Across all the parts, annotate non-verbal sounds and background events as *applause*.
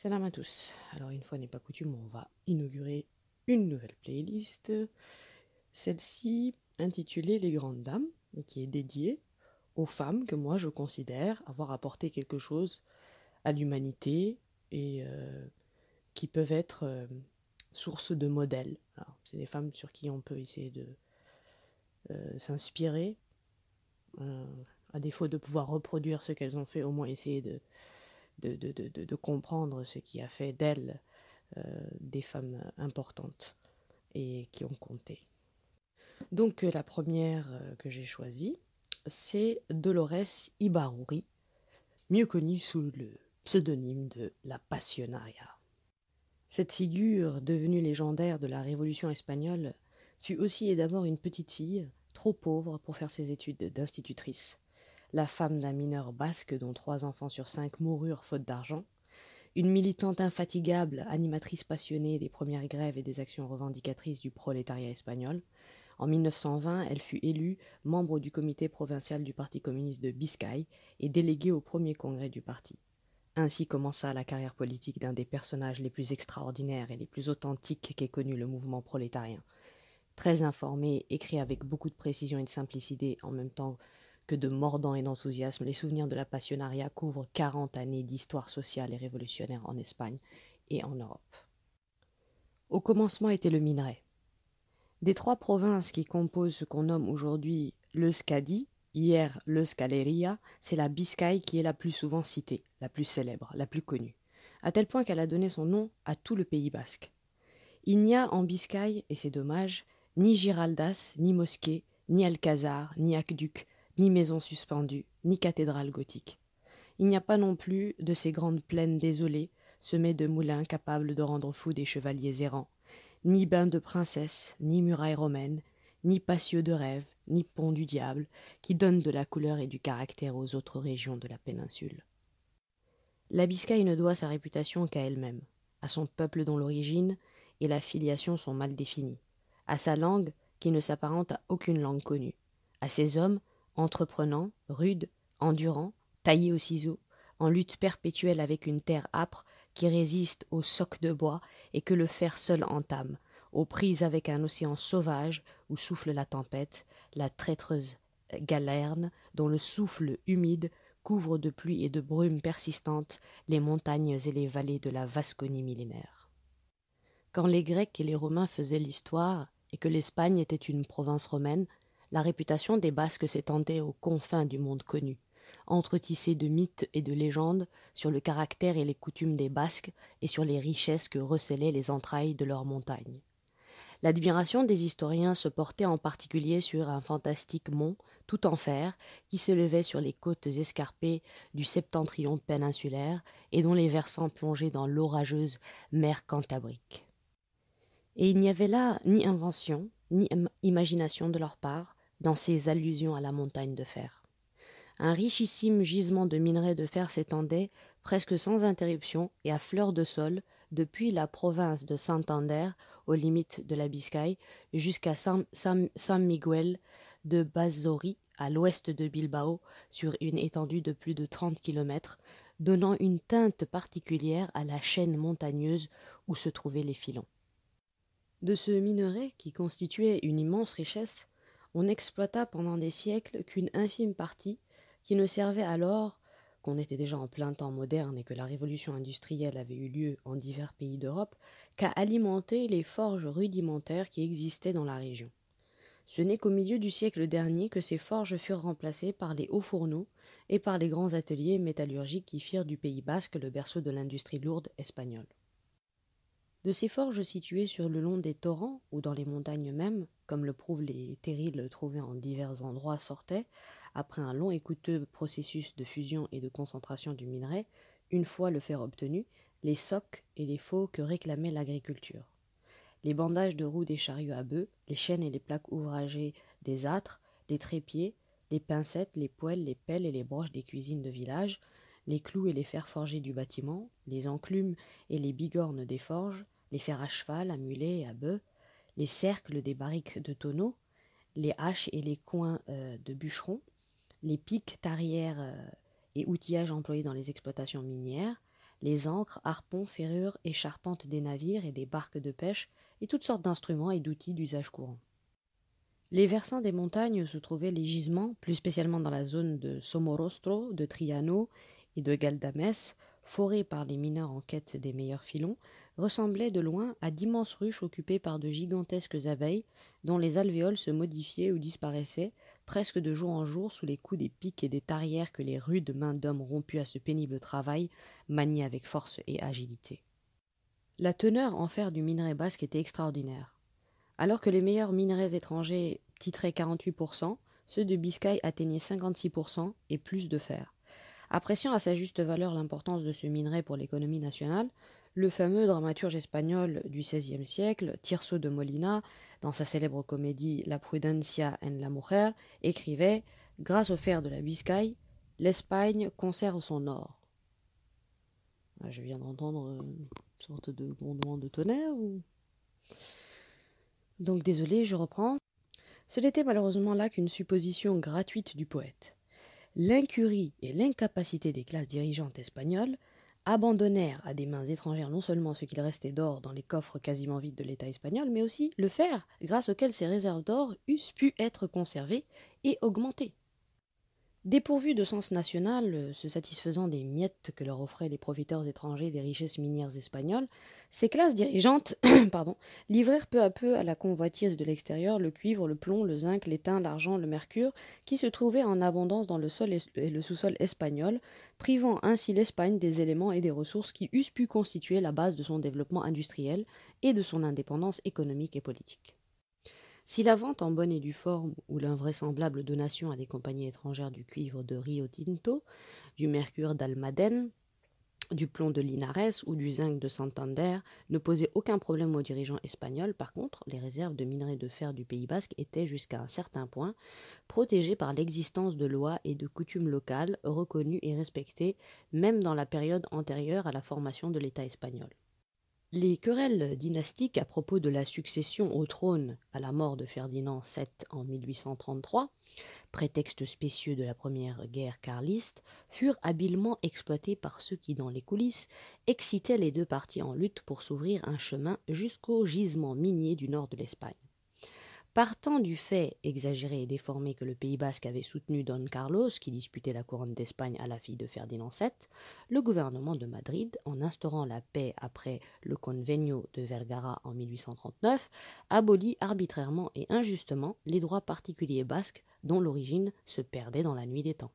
Salam à tous. Alors une fois n'est pas coutume, on va inaugurer une nouvelle playlist. Celle-ci intitulée Les Grandes Dames, qui est dédiée aux femmes que moi je considère avoir apporté quelque chose à l'humanité et euh, qui peuvent être euh, source de modèles. C'est des femmes sur qui on peut essayer de euh, s'inspirer. à défaut de pouvoir reproduire ce qu'elles ont fait, au moins essayer de, de, comprendre ce qui a fait d'elles des femmes importantes et qui ont compté. Donc la première que j'ai choisie, c'est Dolores Ibaruri, mieux connue sous le pseudonyme de la Passionaria. Cette figure, devenue légendaire de la Révolution espagnole, fut aussi et d'abord une petite fille, trop pauvre pour faire ses études d'institutrice, la femme d'un mineur basque dont trois enfants sur cinq moururent faute d'argent, une militante infatigable, animatrice passionnée des premières grèves et des actions revendicatrices du prolétariat espagnol, en 1920, elle fut élue membre du comité provincial du Parti communiste de Biscaye et déléguée au premier congrès du parti. Ainsi commença la carrière politique d'un des personnages les plus extraordinaires et les plus authentiques qu'ait connu le mouvement prolétarien. Très informé, écrit avec beaucoup de précision et de simplicité en même temps que de mordant et d'enthousiasme, les souvenirs de la passionnariat couvrent quarante années d'histoire sociale et révolutionnaire en Espagne et en Europe. Au commencement était le minerai. Des trois provinces qui composent ce qu'on nomme aujourd'hui le Scadi, hier le Scaleria, c'est la Biscaye qui est la plus souvent citée, la plus célèbre, la plus connue, à tel point qu'elle a donné son nom à tout le Pays basque. Il n'y a en Biscaye, et c'est dommage, ni Giraldas, ni mosquée, ni alcazar, ni aqueduc, ni maison suspendue, ni cathédrale gothique. Il n'y a pas non plus de ces grandes plaines désolées, semées de moulins capables de rendre fous des chevaliers errants, ni bain de princesse, ni muraille romaine, ni patio de rêve, ni pont du diable, qui donnent de la couleur et du caractère aux autres régions de la péninsule. La Biscaye ne doit sa réputation qu'à elle-même, à son peuple dont l'origine et la filiation sont mal définies, à sa langue qui ne s'apparente à aucune langue connue, à ses hommes entreprenants, rudes, endurants, taillés au ciseau, en lutte perpétuelle avec une terre âpre qui résiste au soc de bois et que le fer seul entame, aux prises avec un océan sauvage où souffle la tempête, la traîtreuse galerne dont le souffle humide couvre de pluie et de brumes persistantes les montagnes et les vallées de la Vasconie millénaire. Quand les Grecs et les Romains faisaient l'histoire et que l'Espagne était une province romaine, la réputation des Basques s'étendait aux confins du monde connu entretissé de mythes et de légendes sur le caractère et les coutumes des Basques et sur les richesses que recelaient les entrailles de leurs montagnes. L'admiration des historiens se portait en particulier sur un fantastique mont tout en fer qui se levait sur les côtes escarpées du septentrion péninsulaire et dont les versants plongeaient dans l'orageuse mer Cantabrique. Et il n'y avait là ni invention, ni imagination de leur part dans ces allusions à la montagne de fer. Un richissime gisement de minerais de fer s'étendait, presque sans interruption et à fleur de sol, depuis la province de Santander, aux limites de la Biscaye, jusqu'à San, Miguel de Bazzori, à l'ouest de Bilbao, sur une étendue de plus de trente kilomètres, donnant une teinte particulière à la chaîne montagneuse où se trouvaient les filons. De ce minerai, qui constituait une immense richesse, on n'exploita pendant des siècles qu'une infime partie, qui ne servait alors, qu'on était déjà en plein temps moderne et que la révolution industrielle avait eu lieu en divers pays d'Europe, qu'à alimenter les forges rudimentaires qui existaient dans la région. Ce n'est qu'au milieu du siècle dernier que ces forges furent remplacées par les hauts fourneaux et par les grands ateliers métallurgiques qui firent du Pays basque le berceau de l'industrie lourde espagnole. De ces forges situées sur le long des torrents ou dans les montagnes mêmes, comme le prouvent les terrils trouvés en divers endroits, sortaient, après un long et coûteux processus de fusion et de concentration du minerai, une fois le fer obtenu, les socs et les faux que réclamait l'agriculture. Les bandages de roues des chariots à bœufs, les chaînes et les plaques ouvragées des âtres, les trépieds, les pincettes, les poêles, les pelles et les broches des cuisines de village, les clous et les fers forgés du bâtiment, les enclumes et les bigornes des forges, les fers à cheval, à mulet et à bœufs, les cercles des barriques de tonneaux, les haches et les coins euh, de bûcherons, les pics, tarières euh, et outillages employés dans les exploitations minières, les ancres, harpons, ferrures et charpentes des navires et des barques de pêche, et toutes sortes d'instruments et d'outils d'usage courant. Les versants des montagnes se trouvaient les gisements, plus spécialement dans la zone de Somorostro, de Triano et de Galdames, forés par les mineurs en quête des meilleurs filons, ressemblaient de loin à d'immenses ruches occupées par de gigantesques abeilles, dont les alvéoles se modifiaient ou disparaissaient, presque de jour en jour, sous les coups des pics et des tarières que les rudes mains d'hommes rompus à ce pénible travail maniaient avec force et agilité. La teneur en fer du minerai basque était extraordinaire. Alors que les meilleurs minerais étrangers titraient 48%, ceux de Biscaye atteignaient 56% et plus de fer. Appréciant à sa juste valeur l'importance de ce minerai pour l'économie nationale, le fameux dramaturge espagnol du XVIe siècle, Tirso de Molina, dans sa célèbre comédie La prudencia en la mujer, écrivait Grâce au fer de la Biscaye, l'Espagne conserve son or. Ah, je viens d'entendre une sorte de grondement de tonnerre. Donc désolé, je reprends. Ce n'était malheureusement là qu'une supposition gratuite du poète l'incurie et l'incapacité des classes dirigeantes espagnoles abandonnèrent à des mains étrangères non seulement ce qu'il restait d'or dans les coffres quasiment vides de l'État espagnol, mais aussi le fer, grâce auquel ces réserves d'or eussent pu être conservées et augmentées. Dépourvus de sens national, euh, se satisfaisant des miettes que leur offraient les profiteurs étrangers des richesses minières espagnoles, ces classes dirigeantes *coughs* livrèrent peu à peu à la convoitise de l'extérieur le cuivre, le plomb, le zinc, l'étain, l'argent, le mercure, qui se trouvaient en abondance dans le sol et le sous-sol espagnol, privant ainsi l'Espagne des éléments et des ressources qui eussent pu constituer la base de son développement industriel et de son indépendance économique et politique. Si la vente en bonne et due forme ou l'invraisemblable donation à des compagnies étrangères du cuivre de Rio Tinto, du mercure d'Almaden, du plomb de Linares ou du zinc de Santander ne posait aucun problème aux dirigeants espagnols. Par contre, les réserves de minerais de fer du Pays basque étaient jusqu'à un certain point protégées par l'existence de lois et de coutumes locales reconnues et respectées même dans la période antérieure à la formation de l'État espagnol. Les querelles dynastiques à propos de la succession au trône à la mort de Ferdinand VII en 1833, prétexte spécieux de la première guerre carliste, furent habilement exploitées par ceux qui, dans les coulisses, excitaient les deux parties en lutte pour s'ouvrir un chemin jusqu'au gisement minier du nord de l'Espagne. Partant du fait exagéré et déformé que le Pays basque avait soutenu Don Carlos, qui disputait la couronne d'Espagne à la fille de Ferdinand VII, le gouvernement de Madrid, en instaurant la paix après le Convenio de Vergara en 1839, abolit arbitrairement et injustement les droits particuliers basques dont l'origine se perdait dans la nuit des temps.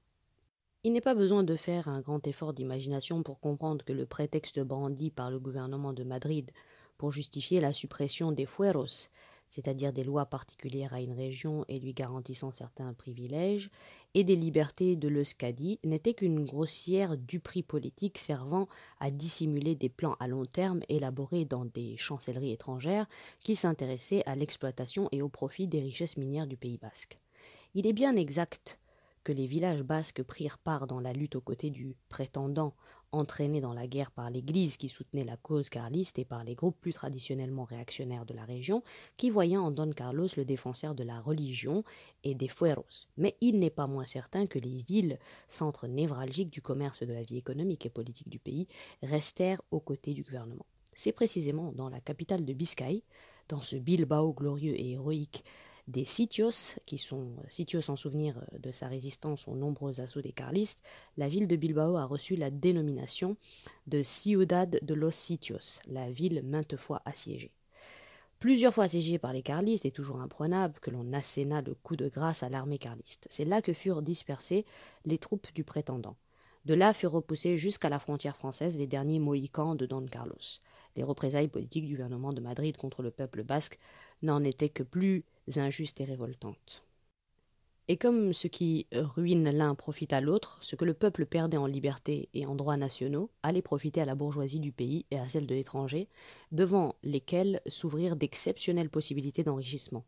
Il n'est pas besoin de faire un grand effort d'imagination pour comprendre que le prétexte brandi par le gouvernement de Madrid pour justifier la suppression des fueros, c'est-à-dire des lois particulières à une région et lui garantissant certains privilèges, et des libertés de l'Euskadi, n'était qu'une grossière duperie politique servant à dissimuler des plans à long terme élaborés dans des chancelleries étrangères qui s'intéressaient à l'exploitation et au profit des richesses minières du Pays basque. Il est bien exact que les villages basques prirent part dans la lutte aux côtés du prétendant entraîné dans la guerre par l'Église qui soutenait la cause carliste et par les groupes plus traditionnellement réactionnaires de la région, qui voyaient en Don Carlos le défenseur de la religion et des fueros. Mais il n'est pas moins certain que les villes, centres névralgiques du commerce de la vie économique et politique du pays, restèrent aux côtés du gouvernement. C'est précisément dans la capitale de Biscaye, dans ce Bilbao glorieux et héroïque des sitios, qui sont sitios en souvenir de sa résistance aux nombreux assauts des carlistes, la ville de Bilbao a reçu la dénomination de Ciudad de los Sitios, la ville maintes fois assiégée. Plusieurs fois assiégée par les carlistes et toujours imprenable que l'on asséna le coup de grâce à l'armée carliste. C'est là que furent dispersées les troupes du prétendant. De là furent repoussés jusqu'à la frontière française les derniers Mohicans de Don Carlos. Les représailles politiques du gouvernement de Madrid contre le peuple basque n'en étaient que plus injustes et révoltantes. Et comme ce qui ruine l'un profite à l'autre, ce que le peuple perdait en liberté et en droits nationaux allait profiter à la bourgeoisie du pays et à celle de l'étranger, devant lesquels s'ouvrirent d'exceptionnelles possibilités d'enrichissement.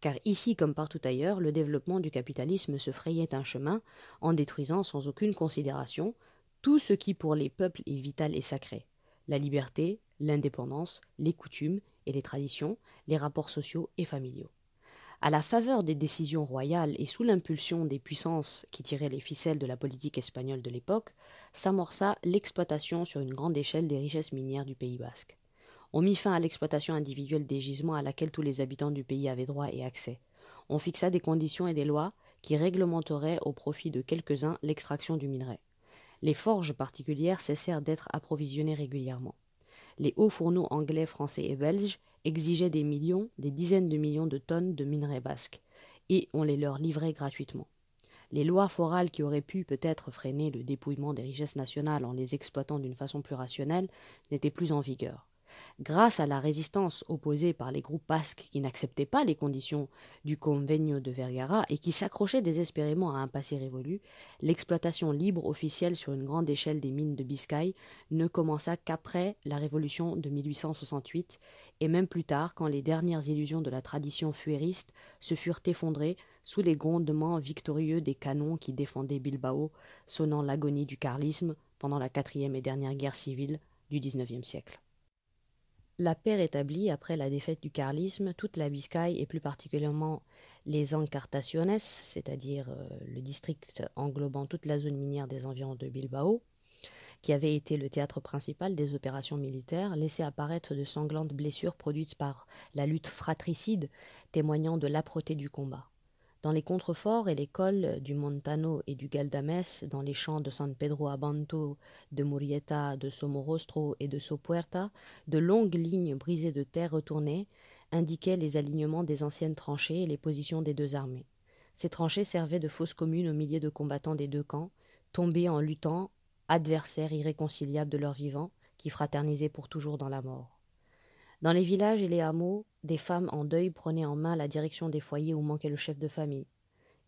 Car ici comme partout ailleurs, le développement du capitalisme se frayait un chemin en détruisant sans aucune considération tout ce qui pour les peuples est vital et sacré la liberté, l'indépendance, les coutumes et les traditions, les rapports sociaux et familiaux. À la faveur des décisions royales et sous l'impulsion des puissances qui tiraient les ficelles de la politique espagnole de l'époque, s'amorça l'exploitation sur une grande échelle des richesses minières du Pays basque. On mit fin à l'exploitation individuelle des gisements à laquelle tous les habitants du pays avaient droit et accès. On fixa des conditions et des lois qui réglementeraient au profit de quelques-uns l'extraction du minerai. Les forges particulières cessèrent d'être approvisionnées régulièrement. Les hauts fourneaux anglais, français et belges exigeaient des millions, des dizaines de millions de tonnes de minerais basques, et on les leur livrait gratuitement. Les lois forales qui auraient pu peut-être freiner le dépouillement des richesses nationales en les exploitant d'une façon plus rationnelle n'étaient plus en vigueur. Grâce à la résistance opposée par les groupes basques qui n'acceptaient pas les conditions du Convenio de Vergara et qui s'accrochaient désespérément à un passé révolu, l'exploitation libre officielle sur une grande échelle des mines de Biscaye ne commença qu'après la Révolution de 1868 et même plus tard quand les dernières illusions de la tradition fuériste se furent effondrées sous les grondements victorieux des canons qui défendaient Bilbao, sonnant l'agonie du carlisme pendant la quatrième et dernière guerre civile du XIXe siècle. La paix rétablie après la défaite du carlisme, toute la Biscaye et plus particulièrement les Encartaciones, c'est-à-dire euh, le district englobant toute la zone minière des environs de Bilbao, qui avait été le théâtre principal des opérations militaires, laissait apparaître de sanglantes blessures produites par la lutte fratricide, témoignant de l'âpreté du combat. Dans les contreforts et les cols du Montano et du Galdames, dans les champs de San Pedro Abanto, de Murieta, de Somorostro et de Sopuerta, de longues lignes brisées de terre retournées indiquaient les alignements des anciennes tranchées et les positions des deux armées. Ces tranchées servaient de fosses communes aux milliers de combattants des deux camps, tombés en luttant, adversaires irréconciliables de leur vivant, qui fraternisaient pour toujours dans la mort. Dans les villages et les hameaux, des femmes en deuil prenaient en main la direction des foyers où manquait le chef de famille.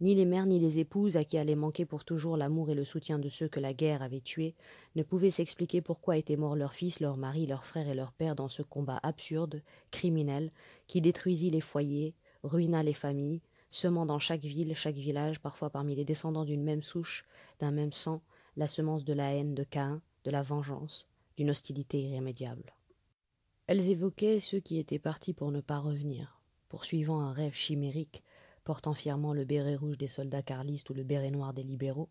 Ni les mères ni les épouses, à qui allait manquer pour toujours l'amour et le soutien de ceux que la guerre avait tués, ne pouvaient s'expliquer pourquoi étaient morts leurs fils, leurs maris, leurs frères et leurs pères dans ce combat absurde, criminel, qui détruisit les foyers, ruina les familles, semant dans chaque ville, chaque village, parfois parmi les descendants d'une même souche, d'un même sang, la semence de la haine de Caïn, de la vengeance, d'une hostilité irrémédiable. Elles évoquaient ceux qui étaient partis pour ne pas revenir, poursuivant un rêve chimérique, portant fièrement le béret rouge des soldats carlistes ou le béret noir des libéraux,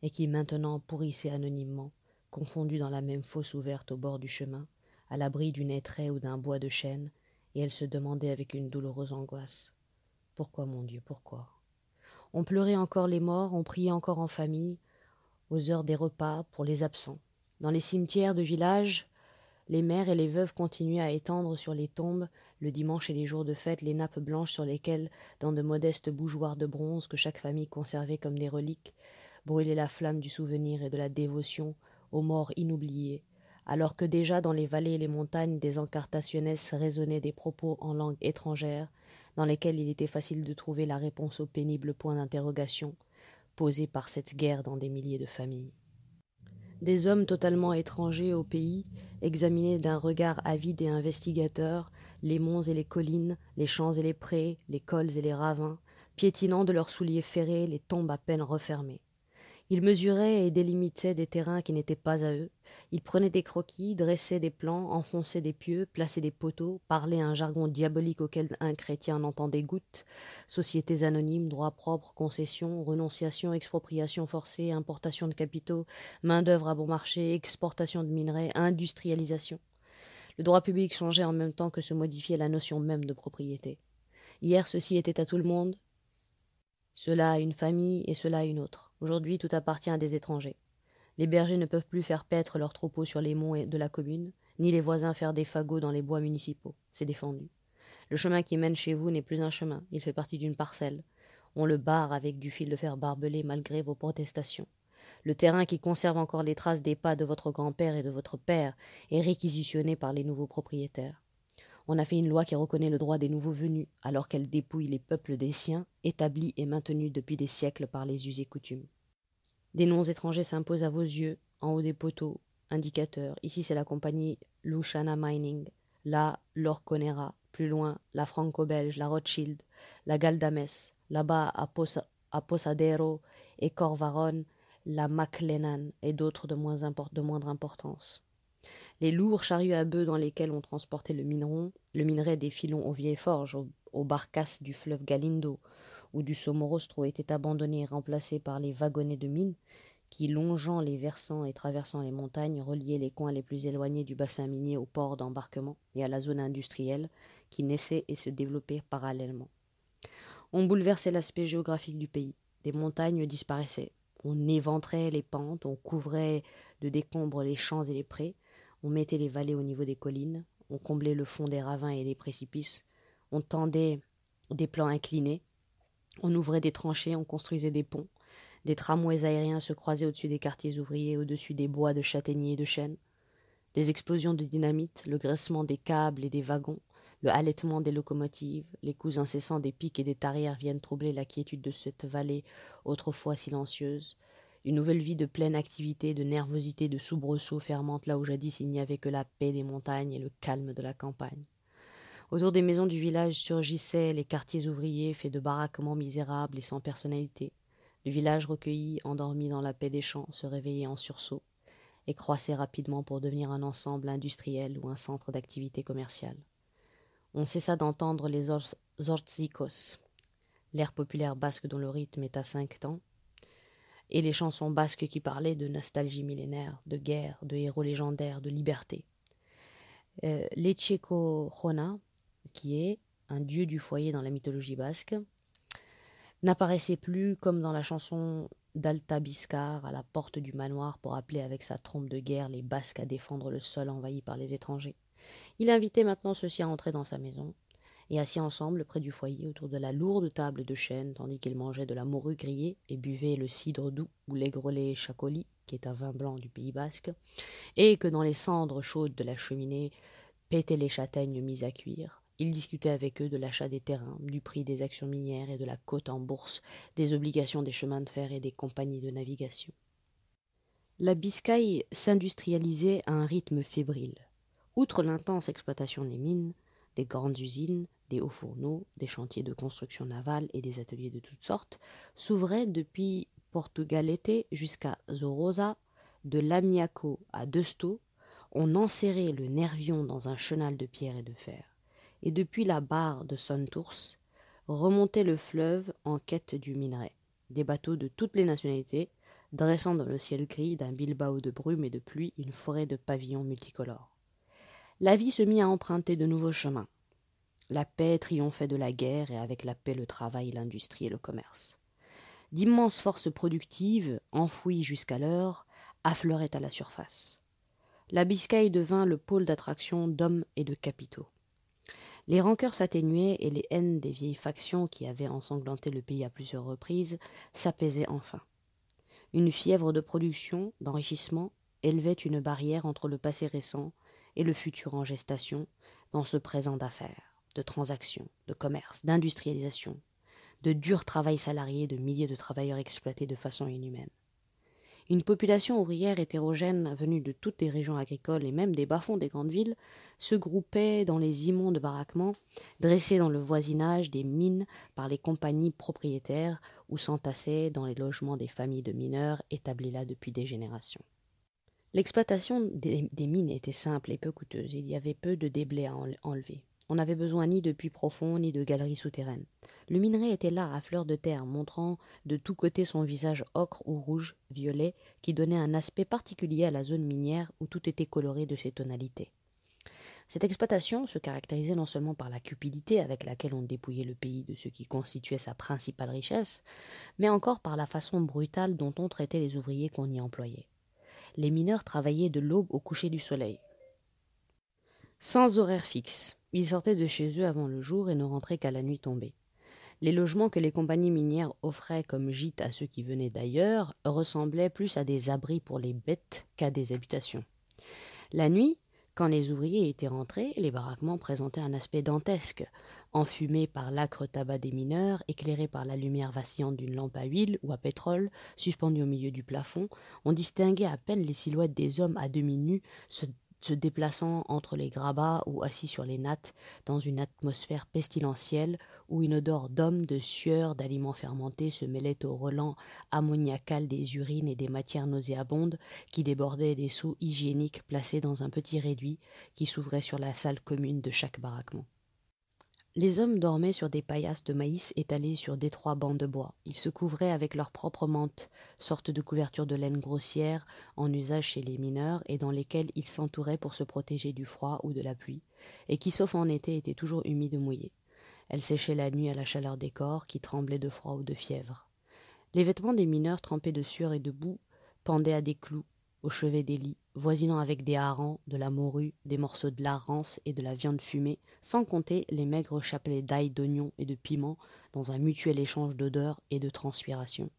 et qui maintenant pourrissaient anonymement, confondus dans la même fosse ouverte au bord du chemin, à l'abri d'une étrait ou d'un bois de chêne, et elles se demandaient avec une douloureuse angoisse Pourquoi, mon Dieu, pourquoi? On pleurait encore les morts, on priait encore en famille, aux heures des repas, pour les absents. Dans les cimetières de village, les mères et les veuves continuaient à étendre sur les tombes, le dimanche et les jours de fête, les nappes blanches sur lesquelles, dans de modestes bougeoirs de bronze que chaque famille conservait comme des reliques, brûlait la flamme du souvenir et de la dévotion aux morts inoubliés, alors que déjà dans les vallées et les montagnes des encartaciones résonnaient des propos en langue étrangère, dans lesquels il était facile de trouver la réponse aux pénibles points d'interrogation posés par cette guerre dans des milliers de familles. Des hommes totalement étrangers au pays examinaient d'un regard avide et investigateur les monts et les collines, les champs et les prés, les cols et les ravins, piétinant de leurs souliers ferrés les tombes à peine refermées. Ils mesuraient et délimitaient des terrains qui n'étaient pas à eux. Ils prenaient des croquis, dressaient des plans, enfonçaient des pieux, plaçaient des poteaux, parlaient un jargon diabolique auquel un chrétien n'entendait goutte. Sociétés anonymes, droits propres, concessions, renonciation, expropriation forcée, importation de capitaux, main-d'œuvre à bon marché, exportation de minerais, industrialisation. Le droit public changeait en même temps que se modifiait la notion même de propriété. Hier, ceci était à tout le monde, cela a une famille et cela a une autre. Aujourd'hui, tout appartient à des étrangers. Les bergers ne peuvent plus faire paître leurs troupeaux sur les monts de la commune, ni les voisins faire des fagots dans les bois municipaux. C'est défendu. Le chemin qui mène chez vous n'est plus un chemin, il fait partie d'une parcelle. On le barre avec du fil de fer barbelé malgré vos protestations. Le terrain qui conserve encore les traces des pas de votre grand-père et de votre père est réquisitionné par les nouveaux propriétaires. On a fait une loi qui reconnaît le droit des nouveaux venus, alors qu'elle dépouille les peuples des siens, établis et maintenus depuis des siècles par les us et coutumes. Des noms étrangers s'imposent à vos yeux, en haut des poteaux, indicateurs. Ici, c'est la compagnie Lushana Mining. Là, l'Orconera. Plus loin, la Franco-Belge, la Rothschild, la Galdames. Là-bas, à, Posadero et Corvaron, la McLennan et d'autres de moindre importance. Les lourds chariots à bœufs dans lesquels on transportait le mineron, le minerai des filons aux vieilles forges, aux barcasses du fleuve Galindo ou du Somorostro étaient abandonnés et remplacés par les wagonnets de mines qui, longeant les versants et traversant les montagnes, reliaient les coins les plus éloignés du bassin minier au port d'embarquement et à la zone industrielle qui naissait et se développait parallèlement. On bouleversait l'aspect géographique du pays. Des montagnes disparaissaient. On éventrait les pentes, on couvrait de décombres les champs et les prés, on mettait les vallées au niveau des collines, on comblait le fond des ravins et des précipices, on tendait des plans inclinés, on ouvrait des tranchées, on construisait des ponts, des tramways aériens se croisaient au-dessus des quartiers ouvriers, au-dessus des bois de châtaigniers et de chênes. Des explosions de dynamite, le graissement des câbles et des wagons, le halètement des locomotives, les coups incessants des pics et des tarières viennent troubler la quiétude de cette vallée autrefois silencieuse. Une nouvelle vie de pleine activité, de nervosité, de soubresauts fermente là où jadis il n'y avait que la paix des montagnes et le calme de la campagne. Autour des maisons du village surgissaient les quartiers ouvriers faits de baraquements misérables et sans personnalité. Le village recueilli, endormi dans la paix des champs, se réveillait en sursaut et croissait rapidement pour devenir un ensemble industriel ou un centre d'activité commerciale. On cessa d'entendre les zortzikos, l'air populaire basque dont le rythme est à cinq temps, et les chansons basques qui parlaient de nostalgie millénaire, de guerre, de héros légendaires, de liberté. Euh, Lecheko qui est un dieu du foyer dans la mythologie basque, n'apparaissait plus comme dans la chanson d'Alta Biscar à la porte du manoir pour appeler avec sa trompe de guerre les Basques à défendre le sol envahi par les étrangers. Il invitait maintenant ceux-ci à entrer dans sa maison, et assis ensemble près du foyer autour de la lourde table de chêne, tandis qu'ils mangeaient de la morue grillée et buvaient le cidre doux ou l'aigrelet chacoli, qui est un vin blanc du Pays basque, et que dans les cendres chaudes de la cheminée pétaient les châtaignes mises à cuire. Il discutait avec eux de l'achat des terrains, du prix des actions minières et de la cote en bourse, des obligations des chemins de fer et des compagnies de navigation. La Biscaye s'industrialisait à un rythme fébrile. Outre l'intense exploitation des mines, des grandes usines, des hauts fourneaux, des chantiers de construction navale et des ateliers de toutes sortes, s'ouvraient depuis Portugalete jusqu'à Zorosa, de Lamiaco à Deusto, on enserrait le Nervion dans un chenal de pierre et de fer et depuis la barre de Santours remontait le fleuve en quête du minerai. Des bateaux de toutes les nationalités, dressant dans le ciel gris d'un Bilbao de brume et de pluie une forêt de pavillons multicolores. La vie se mit à emprunter de nouveaux chemins. La paix triomphait de la guerre et avec la paix le travail, l'industrie et le commerce. D'immenses forces productives, enfouies jusqu'alors, affleuraient à la surface. La Biscaye devint le pôle d'attraction d'hommes et de capitaux. Les rancœurs s'atténuaient et les haines des vieilles factions qui avaient ensanglanté le pays à plusieurs reprises s'apaisaient enfin. Une fièvre de production, d'enrichissement, élevait une barrière entre le passé récent et le futur en gestation dans ce présent d'affaires, de transactions, de commerce, d'industrialisation, de dur travail salarié de milliers de travailleurs exploités de façon inhumaine. Une population ouvrière hétérogène venue de toutes les régions agricoles et même des bas-fonds des grandes villes se groupait dans les immondes baraquements dressés dans le voisinage des mines par les compagnies propriétaires ou s'entassait dans les logements des familles de mineurs établis là depuis des générations. L'exploitation des, mines était simple et peu coûteuse. Il y avait peu de déblais à enlever. On n'avait besoin ni de puits profonds ni de galeries souterraines. Le minerai était là, à fleur de terre, montrant de tous côtés son visage ocre ou rouge, violet, qui donnait un aspect particulier à la zone minière où tout était coloré de ces tonalités. Cette exploitation se caractérisait non seulement par la cupidité avec laquelle on dépouillait le pays de ce qui constituait sa principale richesse, mais encore par la façon brutale dont on traitait les ouvriers qu'on y employait. Les mineurs travaillaient de l'aube au coucher du soleil. Sans horaire fixe, ils sortaient de chez eux avant le jour et ne rentraient qu'à la nuit tombée. Les logements que les compagnies minières offraient comme gîtes à ceux qui venaient d'ailleurs ressemblaient plus à des abris pour les bêtes qu'à des habitations. La nuit, quand les ouvriers étaient rentrés, les baraquements présentaient un aspect dantesque, enfumés par l'acre tabac des mineurs, éclairés par la lumière vacillante d'une lampe à huile ou à pétrole, suspendue au milieu du plafond, on distinguait à peine les silhouettes des hommes à demi nus se se déplaçant entre les grabats ou assis sur les nattes dans une atmosphère pestilentielle où une odeur d'homme, de sueur, d'aliments fermentés se mêlait au relent ammoniacal des urines et des matières nauséabondes qui débordaient des seaux hygiéniques placés dans un petit réduit qui s'ouvrait sur la salle commune de chaque baraquement. Les hommes dormaient sur des paillasses de maïs étalées sur d'étroits bancs de bois. Ils se couvraient avec leur propre mante, sorte de couverture de laine grossière en usage chez les mineurs et dans lesquelles ils s'entouraient pour se protéger du froid ou de la pluie, et qui, sauf en été, étaient toujours humides ou mouillées. Elles séchaient la nuit à la chaleur des corps qui tremblaient de froid ou de fièvre. Les vêtements des mineurs trempés de sueur et de boue pendaient à des clous au chevet des lits, voisinant avec des harengs, de la morue, des morceaux de lard rance et de la viande fumée, sans compter les maigres chapelets d'ail, d'oignons et de piments dans un mutuel échange d'odeurs et de transpiration.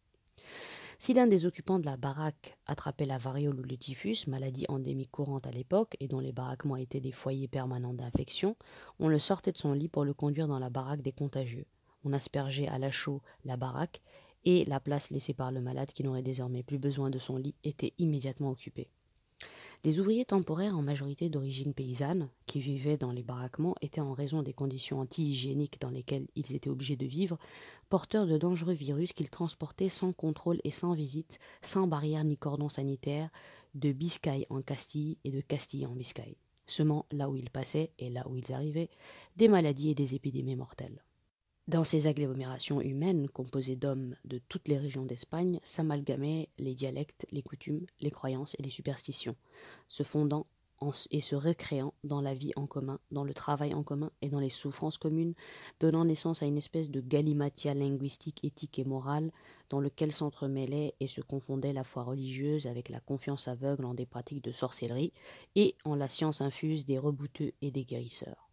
Si l'un des occupants de la baraque attrapait la variole ou le typhus, maladie endémique courante à l'époque et dont les baraquements étaient des foyers permanents d'infection, on le sortait de son lit pour le conduire dans la baraque des contagieux. On aspergeait à la chaux la baraque et la place laissée par le malade qui n'aurait désormais plus besoin de son lit était immédiatement occupée. Les ouvriers temporaires, en majorité d'origine paysanne, qui vivaient dans les baraquements, étaient en raison des conditions anti-hygiéniques dans lesquelles ils étaient obligés de vivre, porteurs de dangereux virus qu'ils transportaient sans contrôle et sans visite, sans barrière ni cordon sanitaire, de Biscaye en Castille et de Castille en Biscaye, semant là où ils passaient et là où ils arrivaient des maladies et des épidémies mortelles. Dans ces agglomérations humaines, composées d'hommes de toutes les régions d'Espagne, s'amalgamaient les dialectes, les coutumes, les croyances et les superstitions, se fondant et se recréant dans la vie en commun, dans le travail en commun et dans les souffrances communes, donnant naissance à une espèce de galimatia linguistique, éthique et morale, dans lequel s'entremêlait et se confondait la foi religieuse avec la confiance aveugle en des pratiques de sorcellerie et en la science infuse des rebouteux et des guérisseurs.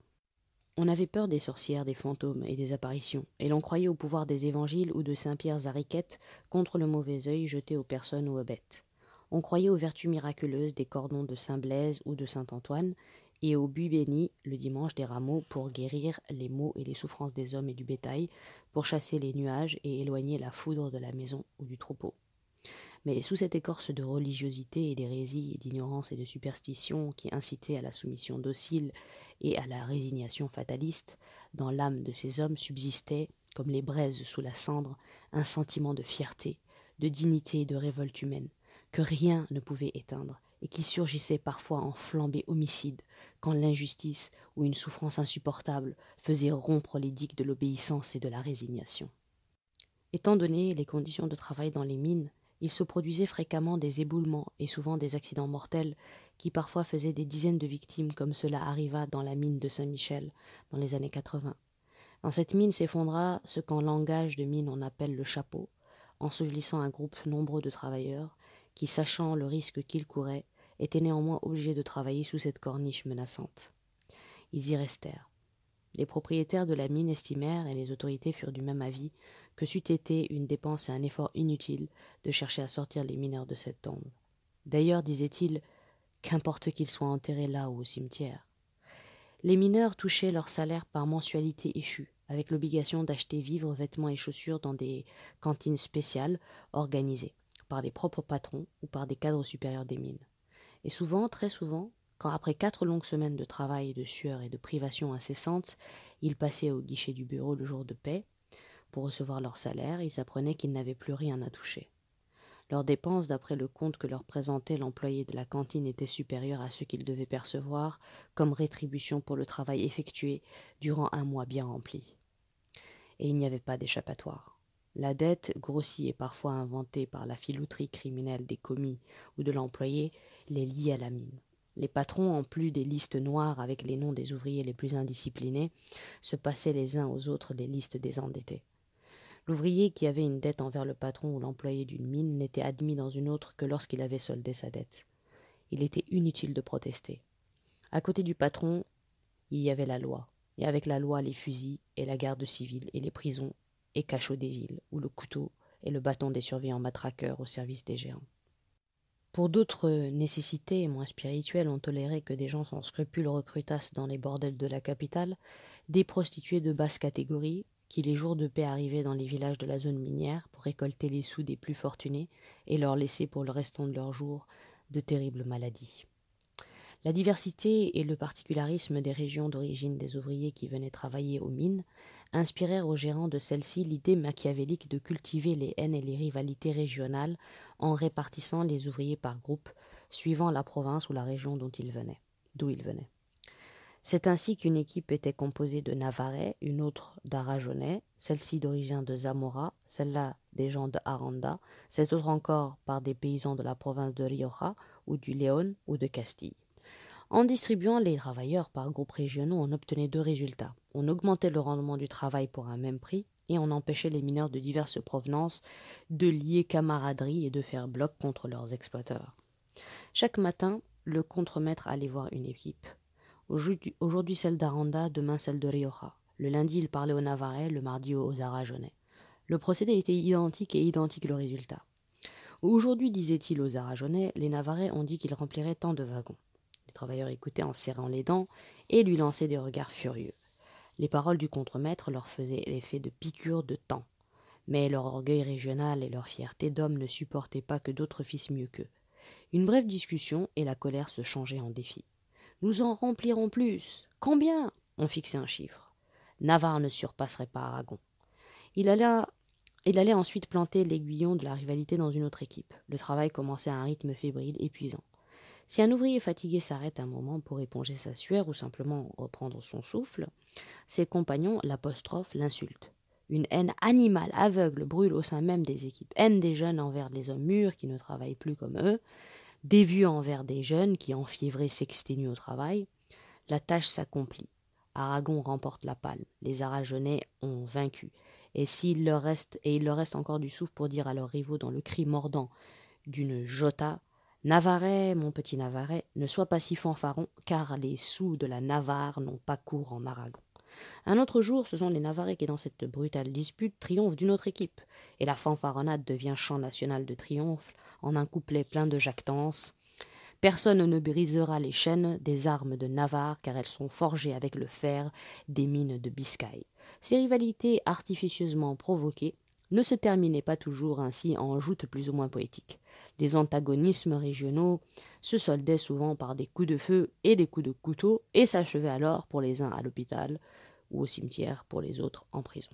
On avait peur des sorcières, des fantômes et des apparitions, et l'on croyait au pouvoir des évangiles ou de Saint Pierre Zariquette contre le mauvais œil jeté aux personnes ou aux bêtes. On croyait aux vertus miraculeuses des cordons de Saint Blaise ou de Saint Antoine, et au buis béni le dimanche des rameaux pour guérir les maux et les souffrances des hommes et du bétail, pour chasser les nuages et éloigner la foudre de la maison ou du troupeau. Mais sous cette écorce de religiosité et d'hérésie et d'ignorance et de superstition qui incitait à la soumission docile et à la résignation fataliste, dans l'âme de ces hommes subsistait, comme les braises sous la cendre, un sentiment de fierté, de dignité et de révolte humaine, que rien ne pouvait éteindre, et qui surgissait parfois en flambée homicide, quand l'injustice ou une souffrance insupportable faisait rompre les digues de l'obéissance et de la résignation. Étant donné les conditions de travail dans les mines, il se produisait fréquemment des éboulements et souvent des accidents mortels parfois faisaient des dizaines de victimes comme cela arriva dans la mine de Saint-Michel dans les années 80. Dans cette mine s'effondra ce qu'en langage de mine on appelle le chapeau, ensevelissant un groupe nombreux de travailleurs qui, sachant le risque qu'ils couraient, étaient néanmoins obligés de travailler sous cette corniche menaçante. Ils y restèrent. Les propriétaires de la mine estimèrent, et les autorités furent du même avis, que c'eût été une dépense et un effort inutile de chercher à sortir les mineurs de cette tombe. D'ailleurs, disait-il, qu'importe qu'ils soient enterrés là ou au cimetière. Les mineurs touchaient leur salaire par mensualité échue, avec l'obligation d'acheter vivres, vêtements et chaussures dans des cantines spéciales organisées par les propres patrons ou par des cadres supérieurs des mines. Et souvent, très souvent, quand après quatre longues semaines de travail, de sueur et de privations incessantes, ils passaient au guichet du bureau le jour de paix, pour recevoir leur salaire, ils apprenaient qu'ils n'avaient plus rien à toucher. Leurs dépenses, d'après le compte que leur présentait l'employé de la cantine, étaient supérieures à ce qu'ils devaient percevoir comme rétribution pour le travail effectué durant un mois bien rempli. Et il n'y avait pas d'échappatoire. La dette, grossie et parfois inventée par la filouterie criminelle des commis ou de l'employé, les liait à la mine. Les patrons, en plus des listes noires avec les noms des ouvriers les plus indisciplinés, se passaient les uns aux autres des listes des endettés. L'ouvrier qui avait une dette envers le patron ou l'employé d'une mine n'était admis dans une autre que lorsqu'il avait soldé sa dette. Il était inutile de protester. À côté du patron, il y avait la loi, et avec la loi les fusils et la garde civile et les prisons et cachots des villes, où le couteau et le bâton des surveillants matraqueurs au service des géants. Pour d'autres nécessités moins spirituelles, on tolérait que des gens sans scrupules recrutassent dans les bordels de la capitale des prostituées de basse catégorie qui les jours de paix arrivaient dans les villages de la zone minière pour récolter les sous des plus fortunés et leur laisser pour le restant de leurs jours de terribles maladies. La diversité et le particularisme des régions d'origine des ouvriers qui venaient travailler aux mines inspirèrent aux gérants de celles-ci l'idée machiavélique de cultiver les haines et les rivalités régionales en répartissant les ouvriers par groupe, suivant la province ou la région ils venaient, d'où ils venaient. C'est ainsi qu'une équipe était composée de Navarrais, une autre d'Arajonais, celle-ci d'origine de Zamora, celle-là des gens de Aranda, cette autre encore par des paysans de la province de Rioja ou du Léon ou de Castille. En distribuant les travailleurs par groupes régionaux, on obtenait deux résultats. On augmentait le rendement du travail pour un même prix et on empêchait les mineurs de diverses provenances de lier camaraderie et de faire bloc contre leurs exploiteurs. Chaque matin, le contremaître allait voir une équipe. Aujourd'hui celle d'Aranda, demain celle de Rioja. Le lundi, il parlait aux Navarrais, le mardi aux Aragonais. Le procédé était identique et identique le résultat. Aujourd'hui, disait-il aux Aragonais, les Navarrais ont dit qu'ils rempliraient tant de wagons. Les travailleurs écoutaient en serrant les dents et lui lançaient des regards furieux. Les paroles du contremaître leur faisaient l'effet de piqûres de temps. Mais leur orgueil régional et leur fierté d'homme ne supportaient pas que d'autres fissent mieux qu'eux. Une brève discussion et la colère se changeait en défi. Nous en remplirons plus. Combien? On fixait un chiffre. Navarre ne surpasserait pas Aragon. Il allait, il allait ensuite planter l'aiguillon de la rivalité dans une autre équipe. Le travail commençait à un rythme fébrile, épuisant. Si un ouvrier fatigué s'arrête un moment pour éponger sa sueur ou simplement reprendre son souffle, ses compagnons l'apostrophe, l'insultent. Une haine animale, aveugle, brûle au sein même des équipes. Haine des jeunes envers les hommes mûrs qui ne travaillent plus comme eux, dévue envers des jeunes qui, enfiévrés, s'exténuent au travail. La tâche s'accomplit. Aragon remporte la palme. Les Aragonais ont vaincu. Et s'il leur reste, et il leur reste encore du souffle pour dire à leurs rivaux dans le cri mordant d'une jota Navarrais, mon petit Navarrais, ne sois pas si fanfaron, car les sous de la Navarre n'ont pas cours en Aragon. Un autre jour, ce sont les Navarrais qui, dans cette brutale dispute, triomphent d'une autre équipe, et la fanfaronnade devient chant national de triomphe en un couplet plein de jactance. Personne ne brisera les chaînes des armes de Navarre, car elles sont forgées avec le fer des mines de Biscaye. Ces rivalités artificieusement provoquées ne se terminaient pas toujours ainsi en joutes plus ou moins poétiques. Les antagonismes régionaux se soldaient souvent par des coups de feu et des coups de couteau et s'achevaient alors pour les uns à l'hôpital ou au cimetière pour les autres en prison.